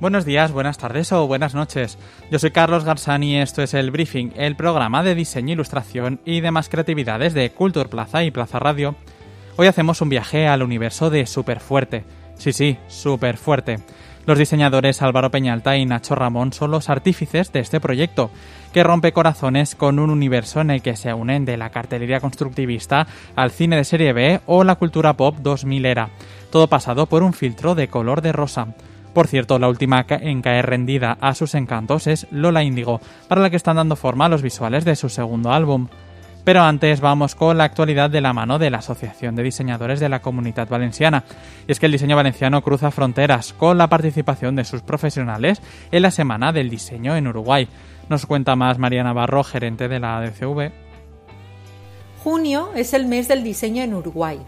Buenos días, buenas tardes o buenas noches. Yo soy Carlos Garzani y esto es el Briefing, el programa de diseño, ilustración y demás creatividades de Culture Plaza y Plaza Radio. Hoy hacemos un viaje al universo de Superfuerte. Sí, sí, Superfuerte. Los diseñadores Álvaro Peñalta y Nacho Ramón son los artífices de este proyecto, que rompe corazones con un universo en el que se unen de la cartelería constructivista al cine de serie B o la cultura pop 2000 era, todo pasado por un filtro de color de rosa. Por cierto, la última en caer rendida a sus encantos es Lola Índigo, para la que están dando forma a los visuales de su segundo álbum. Pero antes vamos con la actualidad de la mano de la Asociación de Diseñadores de la Comunidad Valenciana. Y es que el diseño valenciano cruza fronteras con la participación de sus profesionales en la Semana del Diseño en Uruguay. Nos cuenta más María Navarro, gerente de la ADCV. Junio es el mes del diseño en Uruguay.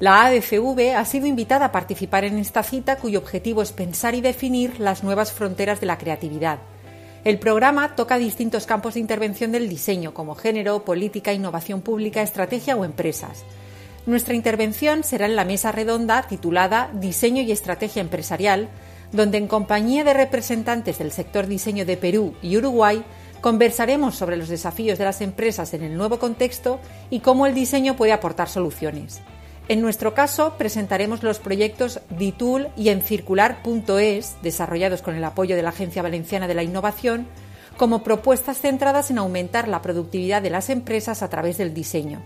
La ADCV ha sido invitada a participar en esta cita cuyo objetivo es pensar y definir las nuevas fronteras de la creatividad. El programa toca distintos campos de intervención del diseño, como género, política, innovación pública, estrategia o empresas. Nuestra intervención será en la mesa redonda titulada Diseño y Estrategia Empresarial, donde en compañía de representantes del sector diseño de Perú y Uruguay conversaremos sobre los desafíos de las empresas en el nuevo contexto y cómo el diseño puede aportar soluciones. En nuestro caso, presentaremos los proyectos DITUL y Encircular.es, desarrollados con el apoyo de la Agencia Valenciana de la Innovación, como propuestas centradas en aumentar la productividad de las empresas a través del diseño.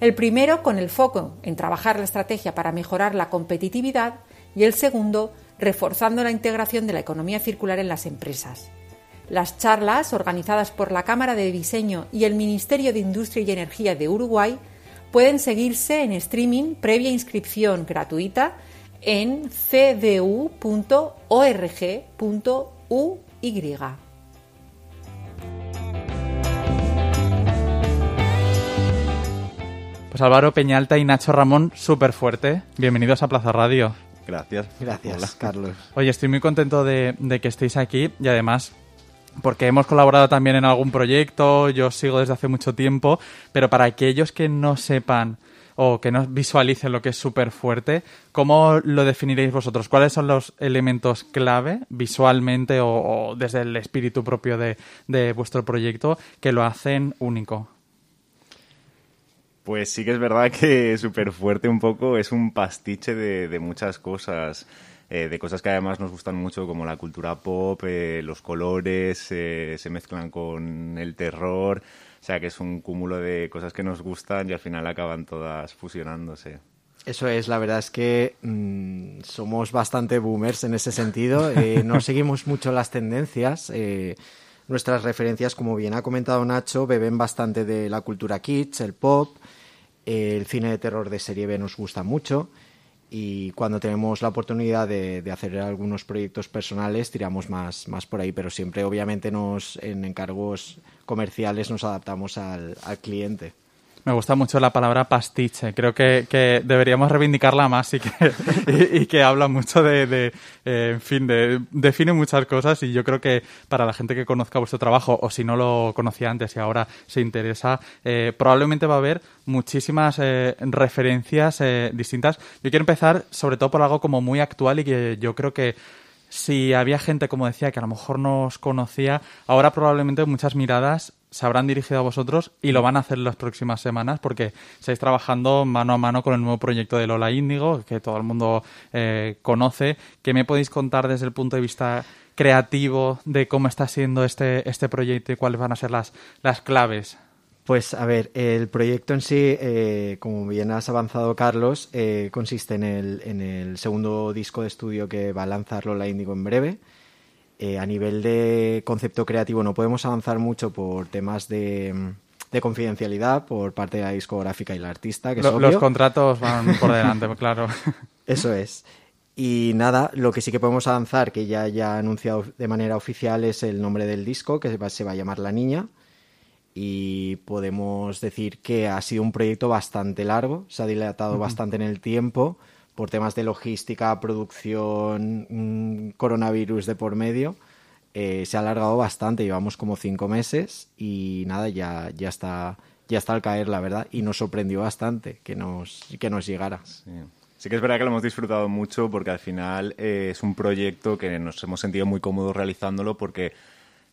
El primero con el foco en trabajar la estrategia para mejorar la competitividad y el segundo reforzando la integración de la economía circular en las empresas. Las charlas, organizadas por la Cámara de Diseño y el Ministerio de Industria y Energía de Uruguay, pueden seguirse en streaming previa inscripción gratuita en cdu.org.uy. Pues Álvaro Peñalta y Nacho Ramón, súper fuerte. Bienvenidos a Plaza Radio. Gracias. Gracias, Carlos. Oye, estoy muy contento de, de que estéis aquí y además porque hemos colaborado también en algún proyecto, yo sigo desde hace mucho tiempo, pero para aquellos que no sepan o que no visualicen lo que es súper fuerte, ¿cómo lo definiréis vosotros? ¿Cuáles son los elementos clave visualmente o, desde el espíritu propio de, vuestro proyecto que lo hacen único? Pues sí que es verdad que súper fuerte un poco es un pastiche de muchas cosas. Eh, de cosas que además nos gustan mucho, como la cultura pop, eh, los colores, eh, se mezclan con el terror, o sea que es un cúmulo de cosas que nos gustan y al final acaban todas fusionándose. Eso es, la verdad es que mm, somos bastante boomers en ese sentido, no seguimos mucho las tendencias. nuestras referencias, como bien ha comentado Nacho, beben bastante de la cultura kids, el pop, el cine de terror de serie B nos gusta mucho y cuando tenemos la oportunidad de, hacer algunos proyectos personales tiramos más, más por ahí, pero siempre obviamente nos en encargos comerciales nos adaptamos al, al cliente. Me gusta mucho la palabra pastiche. Creo que, que deberíamos reivindicarla más y que, y, que habla mucho de, de eh, en fin, de, define muchas cosas y yo creo que para la gente que conozca vuestro trabajo o si no lo conocía antes y ahora se interesa, eh, probablemente va a haber muchísimas eh, referencias distintas. Yo quiero empezar sobre todo por algo como muy actual y que yo creo que si había gente, como decía, que a lo mejor no os conocía, ahora probablemente muchas miradas se habrán dirigido a vosotros y lo van a hacer las próximas semanas porque estáis trabajando mano a mano con el nuevo proyecto de Lola Índigo, que todo el mundo eh, conoce. ¿Qué me podéis contar desde el punto de vista creativo de cómo está siendo este, este proyecto y cuáles van a ser las, las claves? Pues a ver, el proyecto en sí, eh, como bien has avanzado Carlos, eh, consiste en el, en el segundo disco de estudio que va a lanzar Lola Índigo en breve. Eh, a nivel de concepto creativo no podemos avanzar mucho por temas de, confidencialidad por parte de la discográfica y la artista. Que Los contratos van por delante, claro. Eso es. Y nada, lo que sí que podemos avanzar, que ya ha anunciado de manera oficial, es el nombre del disco, que se va a llamar La Niña. Y podemos decir que ha sido un proyecto bastante largo, se ha dilatado bastante en el tiempo por temas de logística, producción, mm, coronavirus de por medio. Eh, se ha alargado bastante, llevamos como cinco meses y nada, ya, ya está ya está al caer, la verdad, y nos sorprendió bastante que nos, que nos llegara. Sí. que es verdad que lo hemos disfrutado mucho porque al final eh, es un proyecto que nos hemos sentido muy cómodos realizándolo porque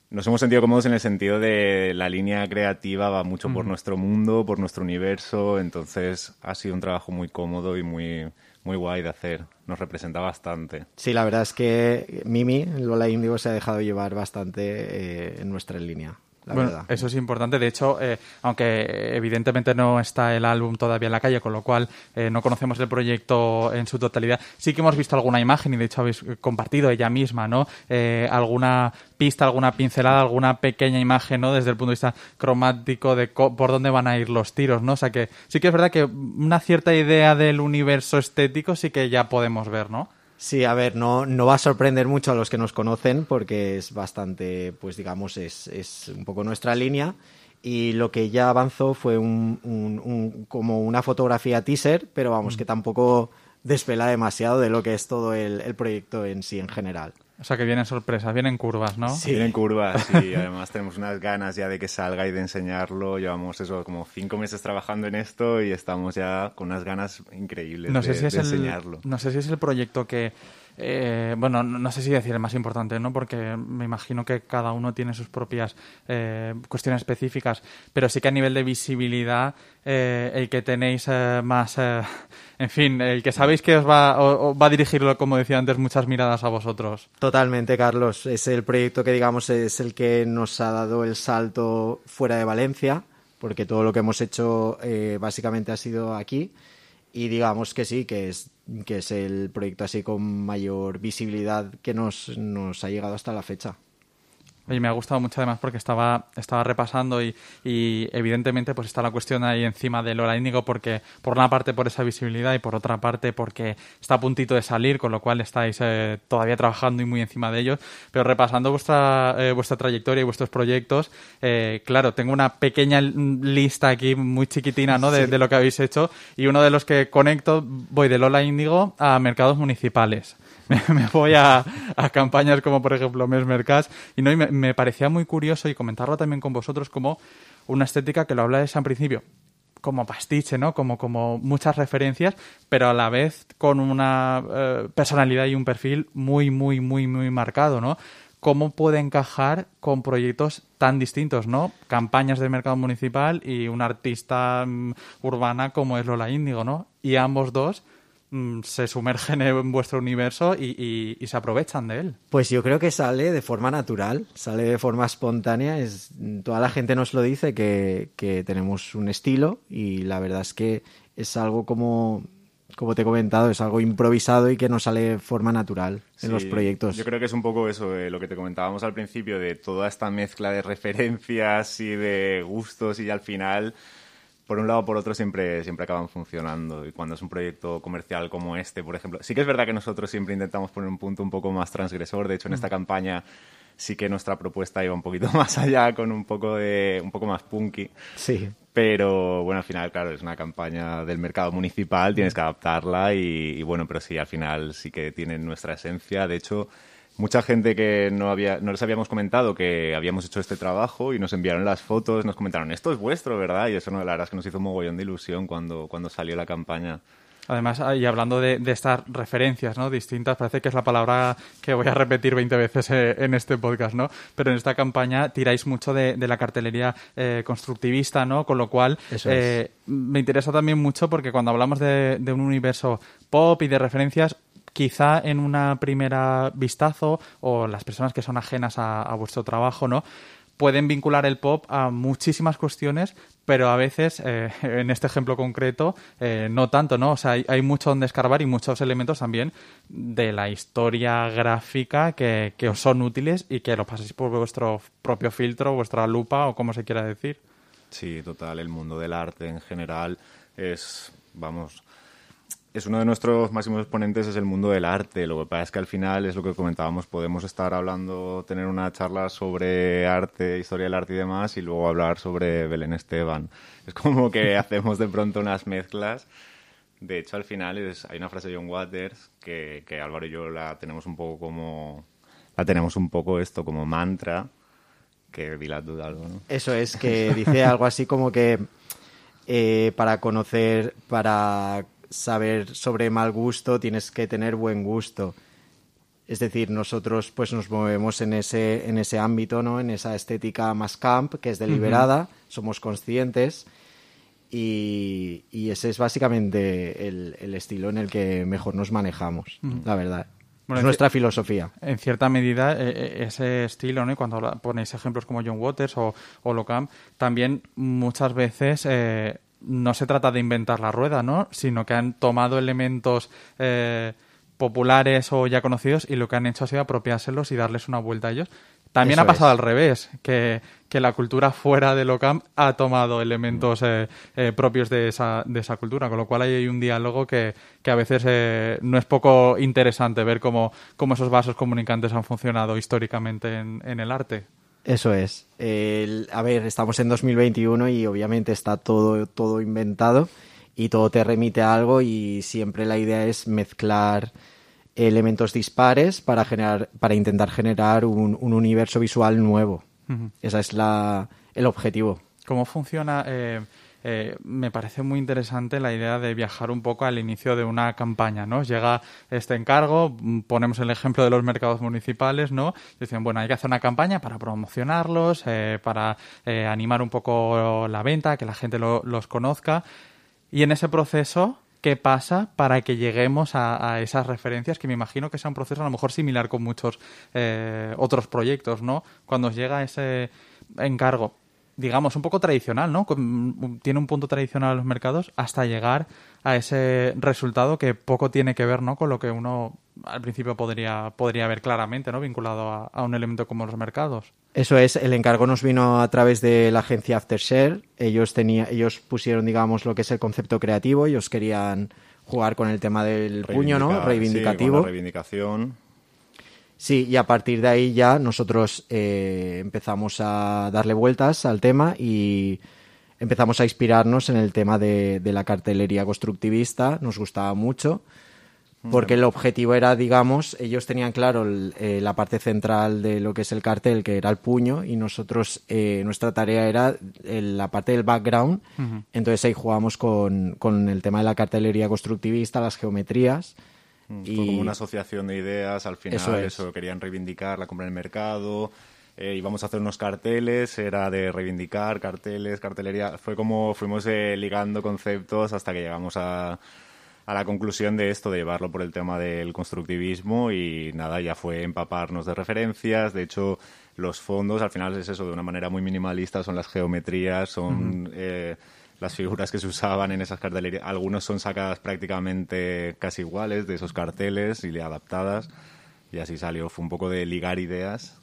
nos hemos sentido cómodos en el sentido de la línea creativa va mucho por nuestro mundo, por nuestro universo, entonces ha sido un trabajo muy cómodo y muy, muy guay de hacer. Nos representa bastante. Sí, la verdad es que Mimi, Lola Indigo, se ha dejado llevar bastante eh, en nuestra línea bueno, Eso es importante. De hecho, eh, aunque evidentemente no está el álbum todavía en la calle, con lo cual eh, no conocemos el proyecto en su totalidad, sí que hemos visto alguna imagen y de hecho habéis compartido ella misma, ¿no? Eh, alguna pista, alguna pincelada, alguna pequeña imagen, ¿no? Desde el punto de vista cromático de por dónde van a ir los tiros, ¿no? O sea que sí que es verdad que una cierta idea del universo estético sí que ya podemos ver, ¿no? Sí, a ver, no, no va a sorprender mucho a los que nos conocen porque es bastante, pues digamos, es, es un poco nuestra línea. Y lo que ya avanzó fue un, un, como una fotografía teaser, pero vamos, mm. que tampoco desvela demasiado de lo que es todo el, el proyecto en sí en general. O sea que vienen sorpresas, vienen curvas, ¿no? Sí, vienen curvas y además tenemos unas ganas ya de que salga y de enseñarlo. Llevamos eso como cinco meses trabajando en esto y estamos ya con unas ganas increíbles de, si enseñarlo. no sé si es el proyecto que eh, bueno, no, sé si decir el más importante, ¿no? Porque me imagino que cada uno tiene sus propias eh, cuestiones específicas, pero sí que a nivel de visibilidad, eh, el que tenéis más, en fin, el que sabéis que os va, va a dirigirlo, como decía antes, muchas miradas a vosotros. Totalmente, Carlos. Es el proyecto que, digamos, es el que nos ha dado el salto fuera de Valencia, porque todo lo que hemos hecho básicamente ha sido aquí. Y digamos que sí, que es que es el proyecto así con mayor visibilidad que nos, nos ha llegado hasta la fecha. Y me ha gustado mucho además porque estaba, estaba repasando y, y, evidentemente pues está la cuestión ahí encima de Lola Índigo porque por una parte por esa visibilidad y por otra parte porque está a puntito de salir, con lo cual estáis eh, todavía trabajando y muy encima de ellos. Pero repasando vuestra, eh, vuestra trayectoria y vuestros proyectos, eh, claro, tengo una pequeña lista aquí muy chiquitina ¿no? de, de lo que habéis hecho y uno de los que conecto voy de Lola Índigo a mercados municipales. Me, voy a, campañas como por ejemplo Mesmercas y no me, parecía muy curioso y comentarlo también con vosotros como una estética que lo habla de San principio como pastiche, ¿no? Como, como muchas referencias, pero a la vez con una eh, personalidad y un perfil muy, muy, muy, muy marcado, ¿no? ¿Cómo puede encajar con proyectos tan distintos, ¿no? Campañas del mercado municipal y una artista mm, urbana como es Lola Índigo, ¿no? Y ambos dos se sumergen en vuestro universo y, se aprovechan de él. Pues yo creo que sale de forma natural, sale de forma espontánea. Es, toda la gente nos lo dice que, tenemos un estilo y la verdad es que es algo como, como te he comentado, es algo improvisado y que nos sale de forma natural en los proyectos. Yo creo que es un poco eso, de lo que te comentábamos al principio, de toda esta mezcla de referencias y de gustos y al final por un lado o por otro siempre, siempre acaban funcionando. Y cuando es un proyecto comercial como este, por ejemplo, sí que es verdad que nosotros siempre intentamos poner un punto un poco más transgresor. De hecho, en esta mm. campaña sí que nuestra propuesta iba un poquito más allá, con un poco de un poco más punky. Sí. Pero bueno, al final, claro, es una campaña del mercado municipal, tienes que adaptarla y, y bueno, pero sí, al final sí que tienen nuestra esencia. De hecho, mucha gente que no, había, no les habíamos comentado que habíamos hecho este trabajo y nos enviaron las fotos, nos comentaron, esto es vuestro, ¿verdad? Y eso, no, la verdad es que nos hizo un mogollón de ilusión cuando, cuando salió la campaña. Además, y hablando de, estas referencias ¿no? distintas, parece que es la palabra que voy a repetir 20 veces eh, en este podcast, ¿no? Pero en esta campaña tiráis mucho de, la cartelería eh, constructivista, ¿no? Con lo cual, eh, me interesa también mucho porque cuando hablamos de, un universo pop y de referencias, quizá en una primera vistazo o las personas que son ajenas a, vuestro trabajo, ¿no? pueden vincular el pop a muchísimas cuestiones, pero a veces, eh, en este ejemplo concreto, eh, no tanto, ¿no? O sea, hay, mucho donde escarbar y muchos elementos también de la historia gráfica que, que os son útiles y que lo paséis por vuestro propio filtro, vuestra lupa o como se quiera decir. Sí, total. El mundo del arte en general es, vamos, es uno de nuestros máximos exponentes es el mundo del arte. Lo que pasa es que al final es lo que comentábamos, podemos estar hablando, tener una charla sobre arte, historia del arte y demás, y luego hablar sobre Belén Esteban. Es como que hacemos de pronto unas mezclas. De hecho, al final es, hay una frase de John Waters que, que Álvaro y yo la tenemos un poco como la tenemos un poco esto como mantra que la duda algo, ¿no? Eso es, que dice algo así como que eh, para conocer, para saber sobre mal gusto tienes que tener buen gusto. Es decir, nosotros pues nos movemos en ese, en ese ámbito, ¿no? En esa estética más camp, que es deliberada, somos conscientes y, y, ese es básicamente el, el, estilo en el que mejor nos manejamos, la verdad. Bueno, es nuestra filosofía. En cierta medida, eh, eh, ese estilo, ¿no? Y cuando ponéis ejemplos como John Waters o, o también muchas veces eh, no se trata de inventar la rueda, ¿no? Sino que han tomado elementos eh, populares o ya conocidos y lo que han hecho ha sido apropiárselos y darles una vuelta a ellos. También Eso ha pasado es. al revés, que, que la cultura fuera de Locam ha tomado elementos eh, eh, propios de esa, de esa cultura, con lo cual hay un diálogo que, que a veces eh, no es poco interesante ver cómo, cómo esos vasos comunicantes han funcionado históricamente en, en el arte. Eso es. El- a ver, estamos en 2021 y obviamente está todo, todo inventado y todo te remite a algo y siempre la idea es mezclar elementos dispares para generar, para intentar generar un, un universo visual nuevo. Ujú. Ese es la, el objetivo. ¿Cómo funciona? Eh, eh, me parece muy interesante la idea de viajar un poco al inicio de una campaña, ¿no? Llega este encargo, mm, ponemos el ejemplo de los mercados municipales, ¿no? Dicen, bueno, hay que hacer una campaña para promocionarlos, eh, para eh, animar un poco la venta, que la gente lo- los conozca. Y en ese proceso, ¿qué pasa para que lleguemos a, esas referencias? Que me imagino que sea un proceso a lo mejor similar con muchos otros proyectos, ¿no? Cuando os llega ese encargo, digamos, un poco tradicional, ¿no? Con- tiene un punto tradicional a los mercados hasta llegar a ese resultado que poco tiene que ver, ¿no? Con lo que uno al principio podría, podría ver claramente, ¿no? Vinculado a, a un elemento como los mercados. Eso es, el encargo nos vino a través de la agencia Aftershare. Ellos, tenía, ellos pusieron, digamos, lo que es el concepto creativo. Ellos querían jugar con el tema del puño, ¿no? Reivindicar, sí, con Reivindicativo. la reivindicación. Sí, y a partir de ahí ya nosotros eh, empezamos a darle vueltas al tema y empezamos a inspirarnos en el tema de, de la cartelería constructivista. Nos gustaba mucho porque el objetivo era, digamos, ellos tenían claro el- eh, la parte central de lo que es el cartel, que era el puño, y nosotros, eh, nuestra tarea era el- la parte del background. Entonces ahí jugamos con, con el tema de la cartelería constructivista, las geometrías. Fue como una asociación de ideas, al final Eso eso, es. querían reivindicar la compra en el mercado, eh, íbamos a hacer unos carteles, era de reivindicar carteles, cartelería, fue como fuimos eh, ligando conceptos hasta que llegamos a, a la conclusión de esto, de llevarlo por el tema del constructivismo y nada, ya fue empaparnos de referencias, de hecho los fondos al final es eso, de una manera muy minimalista, son las geometrías, son... eh, las figuras que se usaban en esas cartelerías, algunos son sacadas prácticamente casi iguales de esos carteles y adaptadas. Y así salió, fue un poco de ligar ideas.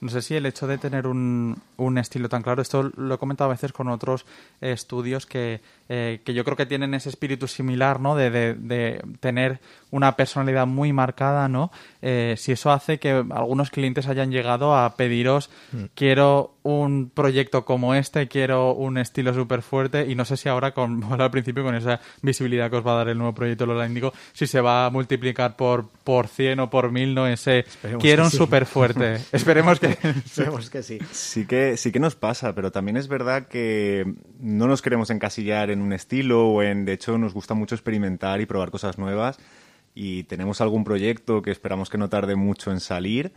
No sé si el hecho de tener un, un estilo tan claro, esto lo he comentado a veces con otros eh, estudios que, eh, que yo creo que tienen ese espíritu similar, ¿no? De, de- de tener una personalidad muy marcada, ¿no? Eh, si eso hace que algunos clientes hayan llegado a pediros, quiero un proyecto como este, quiero un estilo súper fuerte y no sé si ahora, con, al principio, con esa visibilidad que os va a dar el nuevo proyecto Lola Índigo, si se va a multiplicar por, por 100 o por 1000, ¿no? Ese, Esperemos quiero un sí. súper fuerte. Esperemos que... Esperemos que sí. Sí que, sí que nos pasa, pero también es verdad que no nos queremos encasillar en un estilo o en, de hecho, nos gusta mucho experimentar y probar cosas nuevas y tenemos algún proyecto que esperamos que no tarde mucho en salir,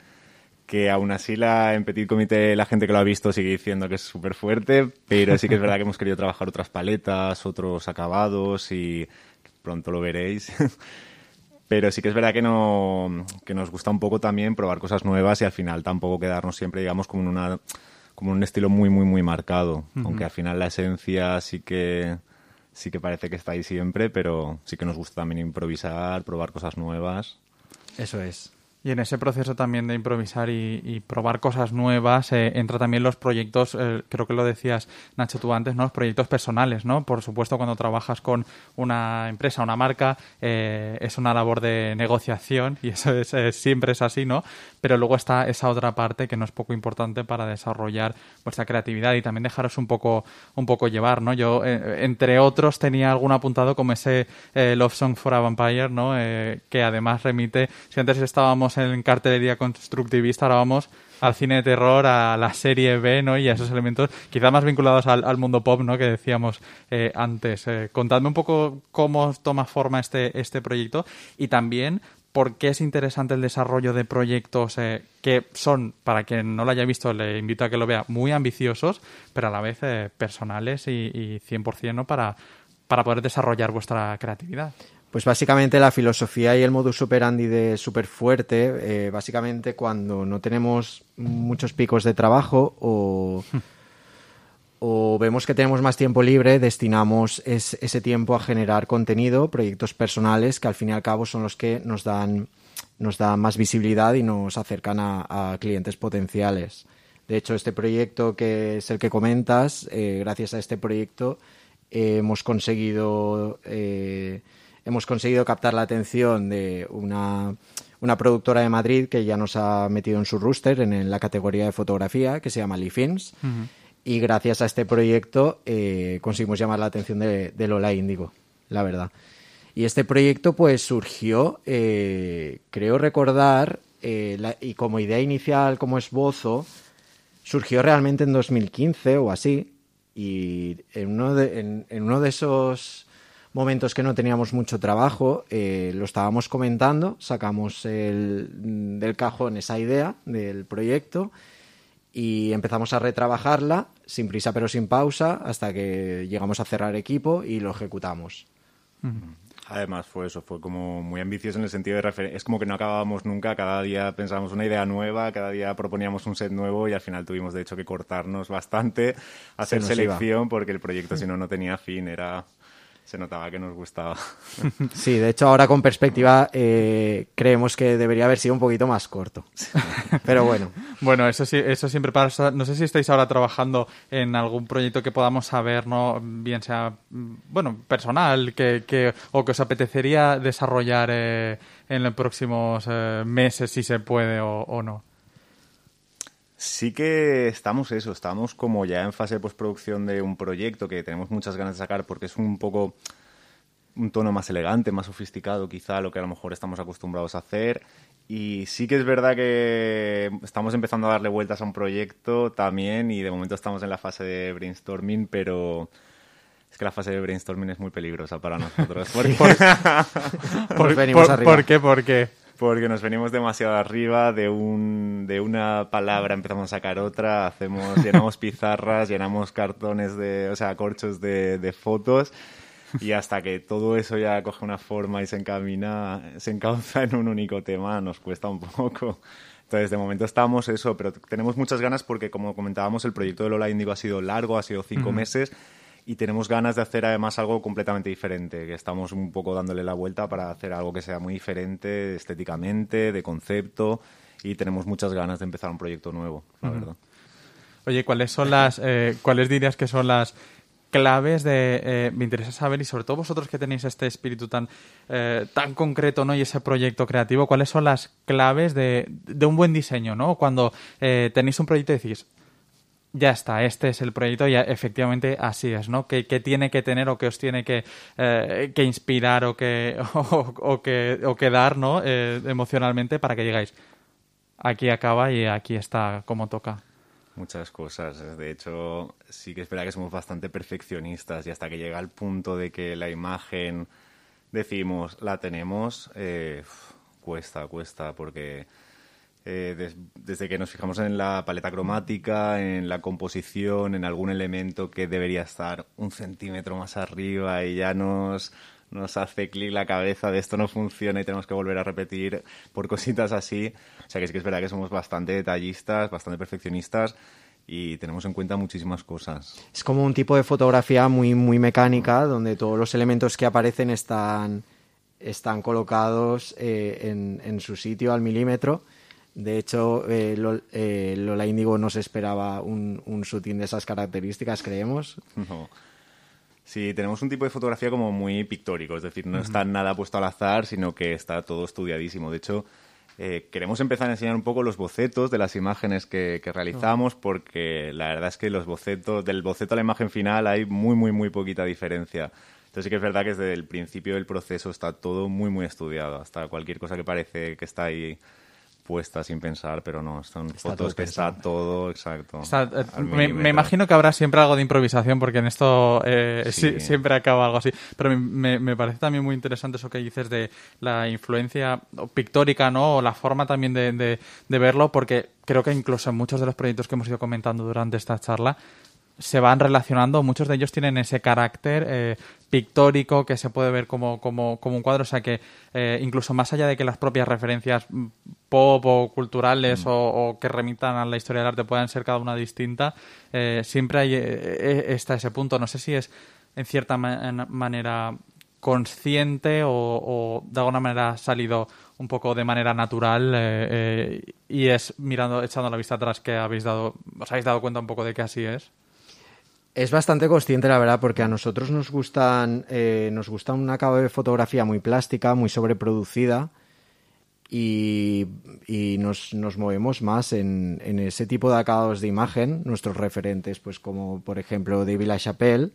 que aún así la, en Petit Comité la gente que lo ha visto sigue diciendo que es súper fuerte, pero sí que es verdad que hemos querido trabajar otras paletas, otros acabados y pronto lo veréis. Pero sí que es verdad que, no, que nos gusta un poco también probar cosas nuevas y al final tampoco quedarnos siempre, digamos, como en una como en un estilo muy, muy, muy marcado. Aunque al final la esencia sí que sí que parece que está ahí siempre, pero sí que nos gusta también improvisar, probar cosas nuevas. Eso es. Y en ese proceso también de improvisar y, probar cosas nuevas, eh, entra también los proyectos, eh, creo que lo decías Nacho tú antes, ¿no? Los proyectos personales, ¿no? Por supuesto, cuando trabajas con una empresa, una marca, eh, es una labor de negociación y eso es, siempre es así, ¿no? Pero luego está esa otra parte que no es poco importante para desarrollar vuestra creatividad y también dejaros un poco, un poco llevar, ¿no? Yo, entre otros, tenía algún apuntado como ese Love Song for a Vampire, ¿no? que además remite, si antes estábamos en cartelería constructivista, ahora vamos al cine de terror, a la serie B, ¿no? Y a esos elementos, quizá más vinculados al, mundo pop, ¿no? Que decíamos eh, antes. Eh, contadme un poco cómo toma forma este, este proyecto y también por qué es interesante el desarrollo de proyectos eh, que son, para quien no lo haya visto, le invito a que lo vea, muy ambiciosos, pero a la vez personales y, y 100% ¿no? para, para poder desarrollar vuestra creatividad. Pues básicamente la filosofía y el modus operandi de Super Fuerte, eh, básicamente cuando no tenemos muchos picos de trabajo o, vemos que tenemos más tiempo libre, destinamos ese tiempo a generar contenido, proyectos personales que al fin y al cabo son los que nos dan, nos dan más visibilidad y nos acercan a, clientes potenciales. De hecho, este proyecto que es el que comentas, eh, gracias a este proyecto hemos conseguido... Hemos conseguido captar la atención de una, productora de Madrid que ya nos ha metido en su rooster en, la categoría de fotografía, que se llama Lee Films. Y gracias a este proyecto eh, conseguimos llamar la atención de, Lola Índigo, la verdad. Y este proyecto pues surgió, eh, creo recordar, eh, y como idea inicial, como esbozo, surgió realmente en 2015 o así. Y en uno de, en uno de esos momentos que no teníamos mucho trabajo, eh, lo estábamos comentando, sacamos el, del cajón esa idea del proyecto y empezamos a retrabajarla sin prisa pero sin pausa hasta que llegamos a cerrar equipo y lo ejecutamos. Además fue eso, fue como muy ambicioso en el sentido de referencia. Es como que no acabábamos nunca, cada día pensábamos una idea nueva, cada día proponíamos un set nuevo y al final tuvimos de hecho que cortarnos bastante, hacer selección porque el proyecto si no no tenía fin, era se notaba que nos gustaba. Sí, de hecho ahora con perspectiva eh, creemos que debería haber sido un poquito más corto. Pero bueno. Bueno, eso sí, eso siempre pasa. No sé si estáis ahora trabajando en algún proyecto que podamos saber, ¿no? Bien sea, bueno, personal, que, o que os apetecería desarrollar eh, en los próximos eh, meses, si se puede o no. Sí que estamos eso, estamos como ya en fase de postproducción de un proyecto que tenemos muchas ganas de sacar porque es un poco un tono más elegante, más sofisticado quizá a lo que a lo mejor estamos acostumbrados a hacer. Y sí que es verdad que estamos empezando a darle vueltas a un proyecto también y de momento estamos en la fase de brainstorming, pero es que la fase de brainstorming es muy peligrosa para nosotros. ¿Por, ¿Por qué? ¿Por qué? Porque nos venimos demasiado arriba de, un, de una palabra, empezamos a sacar otra, hacemos, llenamos pizarras, llenamos cartones de, o sea, corchos de, de fotos y hasta que todo eso ya coge una forma y se encamina, se encauza en un único tema, nos cuesta un poco. Entonces, de momento estamos eso, pero tenemos muchas ganas porque, como comentábamos, el proyecto de Lola Indigo ha sido largo, ha sido cinco meses y tenemos ganas de hacer además algo completamente diferente, que estamos un poco dándole la vuelta para hacer algo que sea muy diferente estéticamente, de concepto y tenemos muchas ganas de empezar un proyecto nuevo, la verdad. Oye, ¿cuáles son las, eh, cuáles dirías que son las claves de eh, me interesa saber y sobre todo vosotros que tenéis este espíritu tan eh, tan concreto no y ese proyecto creativo cuáles son las claves de, de un buen diseño no cuando tenéis un proyecto y decís ya está, este es el proyecto y efectivamente así es, ¿no? ¿Qué, tiene que tener o qué os tiene que, eh, inspirar o que, o, que, o que dar, ¿no? Eh, emocionalmente para que llegáis. Aquí acaba y aquí está como toca. Muchas cosas. De hecho, sí que es verdad que somos bastante perfeccionistas y hasta que llega el punto de que la imagen decimos la tenemos, eh, cuesta, cuesta, porque eh, desde que nos fijamos en la paleta cromática, en la composición, en algún elemento que debería estar un centímetro más arriba y ya nos, hace clic la cabeza de esto no funciona y tenemos que volver a repetir por cositas así. O sea que es que es verdad que somos bastante detallistas, bastante perfeccionistas y tenemos en cuenta muchísimas cosas. Es como un tipo de fotografía muy, muy mecánica, donde todos los elementos que aparecen están están colocados eh, en, su sitio al milímetro. De hecho, eh, Lola Índigo no se esperaba un, un shooting de esas características, creemos. No. Sí, tenemos un tipo de fotografía como muy pictórico, es decir, no está nada puesto al azar, sino que está todo estudiadísimo. De hecho, eh, queremos empezar a enseñar un poco los bocetos de las imágenes que, realizamos, porque la verdad es que los bocetos, del boceto a la imagen final hay muy, muy, muy poquita diferencia. Entonces sí que es verdad que desde el principio del proceso está todo muy, muy estudiado. Hasta cualquier cosa que parece que está ahí puesta sin pensar, pero no, son fotos que está todo exacto. Eh, me, imagino que habrá siempre algo de improvisación, porque en esto eh, siempre acaba algo así. Pero me, me, parece también muy interesante eso que dices de la influencia pictórica, ¿no? O la forma también de, de, de verlo, porque creo que incluso en muchos de los proyectos que hemos ido comentando durante esta charla, se van relacionando, muchos de ellos tienen ese carácter eh, pictórico que se puede ver como, como, como un cuadro, o sea que eh, incluso más allá de que las propias referencias mm, pop o culturales mm. o, que remitan a la historia del arte puedan ser cada una distinta, eh, siempre hay, está ese punto. No sé si es en cierta manera consciente o, de alguna manera salido un poco de manera natural y es mirando, echando la vista atrás que habéis dado, os habéis dado cuenta un poco de que así es. Es bastante consciente, la verdad, porque a nosotros nos gustan, eh, nos gusta un acabado de fotografía muy plástica, muy sobreproducida y, nos, movemos más en, ese tipo de acabados de imagen. Nuestros referentes, pues como por ejemplo David LaChapelle,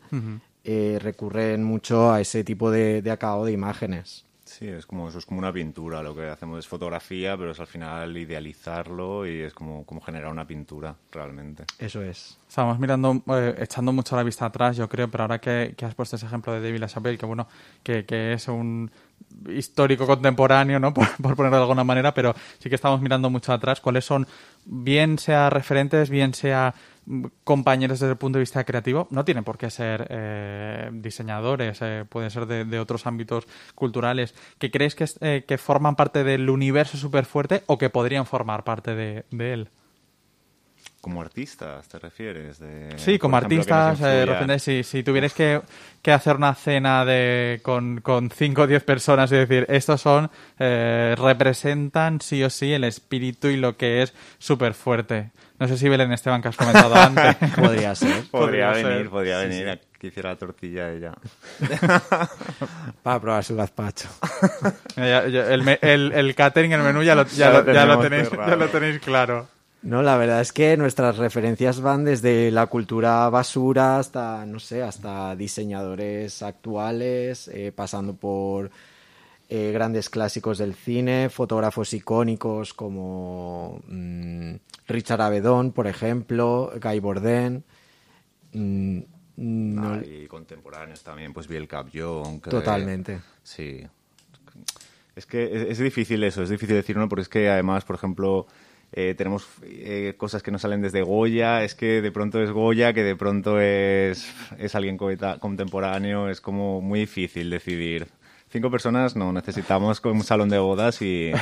eh, recurren mucho a ese tipo de, de acabado de imágenes. Sí, es como, eso es como una pintura, lo que hacemos es fotografía, pero es al final idealizarlo y es como, como generar una pintura realmente. Eso es. Estamos mirando, eh, echando mucho la vista atrás, yo creo, pero ahora que, has puesto ese ejemplo de David LaChapelle, que bueno, que, que es un histórico contemporáneo, ¿no? Por, por, ponerlo de alguna manera, pero sí que estamos mirando mucho atrás cuáles son, bien sea referentes, bien sea compañeros desde el punto de vista creativo, no tienen por qué ser eh, diseñadores, eh, pueden ser de, otros ámbitos culturales, que crees que, eh, que forman parte del universo súper fuerte o que podrían formar parte de, él. Como artistas, ¿te refieres? sí, como artistas, si, si tuvierais que, hacer una cena de, con, con 5 o 10 personas y decir, estos son, representan sí o sí el espíritu y lo que es súper fuerte. No sé si Belén Esteban, que has comentado antes. podría ser. Podría, venir, podría venir que hiciera la tortilla ella. Para probar su gazpacho. el, el, el, catering, el menú ya lo, ya, lo, tenéis, ya lo tenéis claro. No, la verdad es que nuestras referencias van desde la cultura basura hasta, no sé, hasta diseñadores actuales, eh, pasando por eh, grandes clásicos del cine, fotógrafos icónicos como mm, Richard Avedon, por ejemplo, Guy Borden. Mm, ah, y contemporáneos también, pues Biel Young. Totalmente. Sí. Es que es, difícil eso, es difícil decirlo, porque es que además, por ejemplo, eh, tenemos eh, cosas que nos salen desde Goya, es que de pronto es Goya, que de pronto es, es alguien contemporáneo, es como muy difícil decidir cinco personas no, necesitamos un salón de bodas y,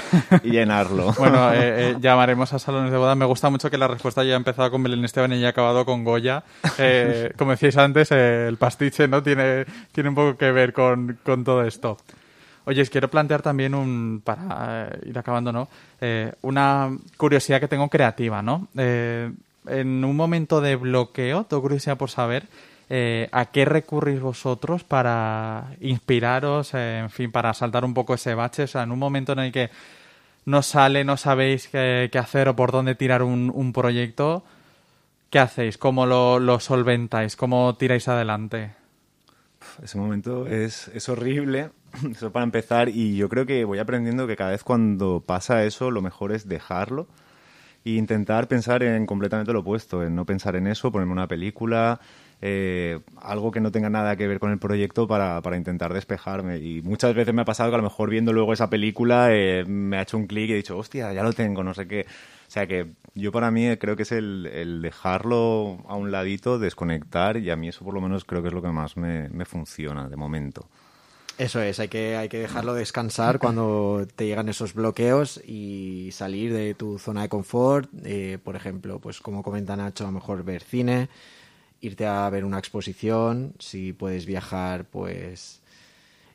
llenarlo. bueno, eh, eh, llamaremos a salones de bodas. Me gusta mucho que la respuesta haya empezado con Belén Esteban y haya acabado con Goya. Eh, como decíais antes, el pastiche no tiene, tiene un poco que ver con, todo esto. Oye, quiero plantear también un, para ir acabando, ¿no? una curiosidad que tengo creativa, ¿no? en un momento de bloqueo, tengo curiosidad por saber eh, ¿a qué recurrís vosotros para inspiraros, eh, en fin, para saltar un poco ese bache? O sea, en un momento en el que no sale, no sabéis qué, hacer o por dónde tirar un, proyecto, ¿qué hacéis? ¿Cómo lo, solventáis? ¿Cómo tiráis adelante? Ese momento es, es horrible, eso para empezar, y yo creo que voy aprendiendo que cada vez cuando pasa eso, lo mejor es dejarlo e intentar pensar en completamente lo opuesto, en no pensar en eso, ponerme una película, eh, algo que no tenga nada que ver con el proyecto para, para, intentar despejarme. Y muchas veces me ha pasado que a lo mejor viendo luego esa película eh, me ha hecho un clic y he dicho, hostia, ya lo tengo, no sé qué. O sea que yo para mí creo que es el, el, dejarlo a un ladito, desconectar y a mí eso por lo menos creo que es lo que más me, me funciona de momento. Eso es, hay que, hay que dejarlo descansar cuando te llegan esos bloqueos y salir de tu zona de confort. Eh, por ejemplo, pues como comenta Nacho, a lo mejor ver cine, irte a ver una exposición, si puedes viajar, pues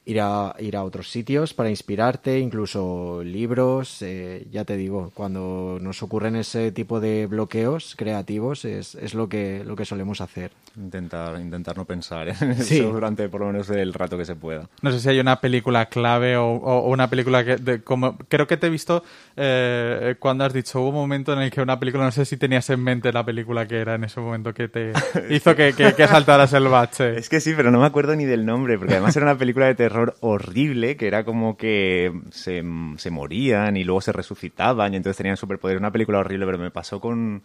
ir a, ir a otros sitios para inspirarte, incluso libros. eh, ya te digo, cuando nos ocurren ese tipo de bloqueos creativos es, es lo, que, lo que solemos hacer. Intentar, intentar no pensar en Sí. eso durante por lo menos el rato que se pueda. No sé si hay una película clave o, o- o una película que, de- como creo que te he visto eh, cuando has dicho hubo un momento en el que una película, no sé si tenías en mente la película que era en ese momento que te hizo que, que- que saltaras el bache. Es que sí, pero no me acuerdo ni del nombre, porque además era una película de terror horrible, que era como que se, se morían y luego se resucitaban y entonces tenían superpoderes. Una película horrible, pero me pasó con...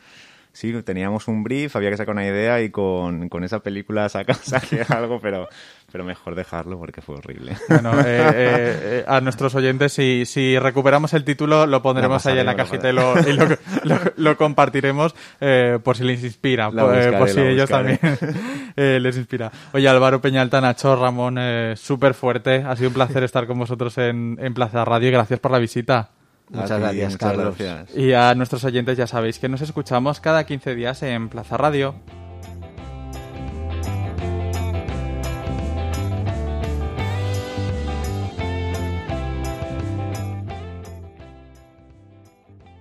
Sí, teníamos un brief, había que sacar una idea y con, con esa película saca, saqué algo, pero, pero mejor dejarlo porque fue horrible. Bueno, eh, eh, eh, a nuestros oyentes, si, si recuperamos el título, lo pondremos ahí en la cajita y lo, y lo, lo- lo compartiremos eh, por si les inspira, eh, buscaré, por si ellos buscaré. también les inspira. Oye, Álvaro Peñalta, Nacho, Ramón, súper fuerte. Ha sido un placer estar con vosotros en, en Plaza Radio y gracias por la visita. Muchas ti, gracias, muchas Carlos. gracias. Y a nuestros oyentes ya sabéis que nos escuchamos cada 15 días en Plaza Radio.